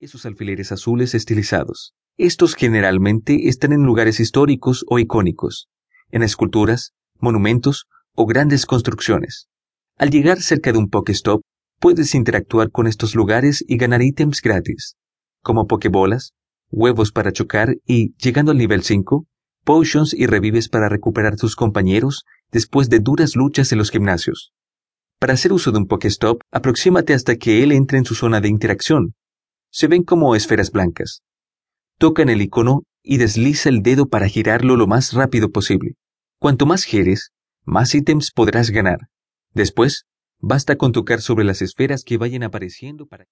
esos alfileres azules estilizados. Estos generalmente están en lugares históricos o icónicos, en esculturas, monumentos o grandes construcciones. Al llegar cerca de un Pokestop, puedes interactuar con estos lugares y ganar ítems gratis, como pokebolas, huevos para chocar y, llegando al nivel 5, potions y revives para recuperar tus compañeros después de duras luchas en los gimnasios. Para hacer uso de un Pokestop, aproxímate hasta que él entre en su zona de interacción. Se ven como esferas blancas. Toca en el icono y desliza el dedo para girarlo lo más rápido posible. Cuanto más gires, más ítems podrás ganar. Después, basta con tocar sobre las esferas que vayan apareciendo para